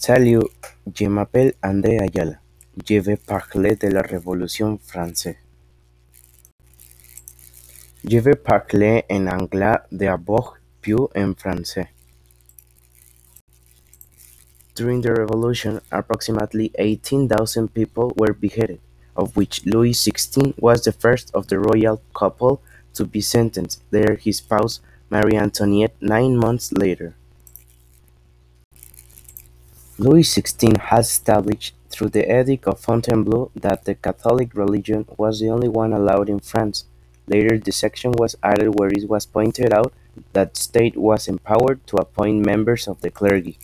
Salut, je m'appelle André Ayala, je vais parler de la Révolution française. Je vais parler en anglais d'abord puis en français. During the Revolution, approximately 18,000 people were beheaded, of which Louis XVI was the first of the royal couple to be sentenced, there his spouse Marie Antoinette nine months later. Louis XVI had established through the Edict of Fontainebleau that the Catholic religion was the only one allowed in France. Later the section was added where it was pointed out that the state was empowered to appoint members of the clergy.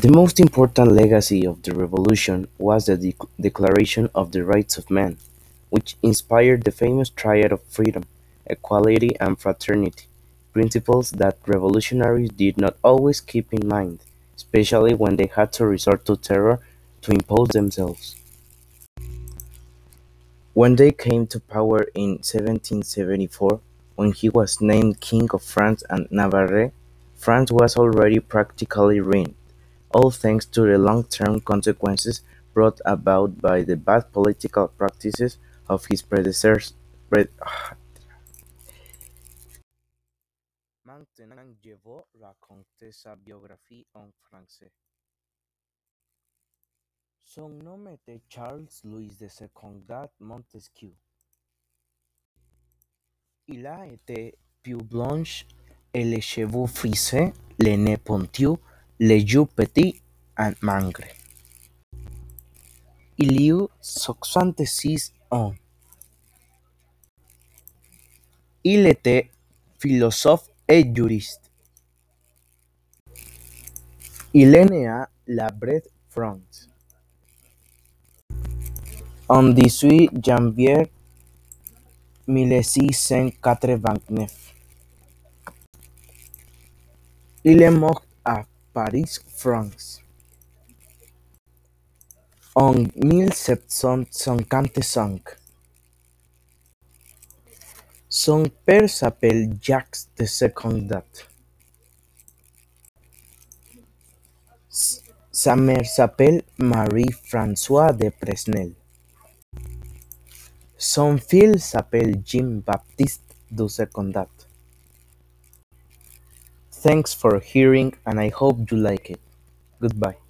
The most important legacy of the Revolution was the de Declaration of the Rights of Man, which inspired the famous triad of freedom, equality, and fraternity, principles that revolutionaries did not always keep in mind, especially when they had to resort to terror to impose themselves. When they came to power in 1774, when he was named King of France and Navarre, France was already practically ruined all thanks to the long-term consequences brought about by the bad political practices of his predecessors. Maintenant je raconter sa biographie en français. Son nom était Charles Louis de Secondat Montesquieu. Il a été peau blanche et les cheveux frisés, le nez pointu, les yeux petits et maigres. Il eut soixante-six ans. Il était philosophe et juriste. Il est né à La Bresse, France. En 18 janvier 1689. Il est mort à Paris, France. En 1755. Son père s'appelle Jacques de Secondat. Sa mère s'appelle Marie-Françoise de Pesnel. Son fils s'appelle Jean-Baptiste de Secondat. Thanks for hearing and I hope you like it. Goodbye.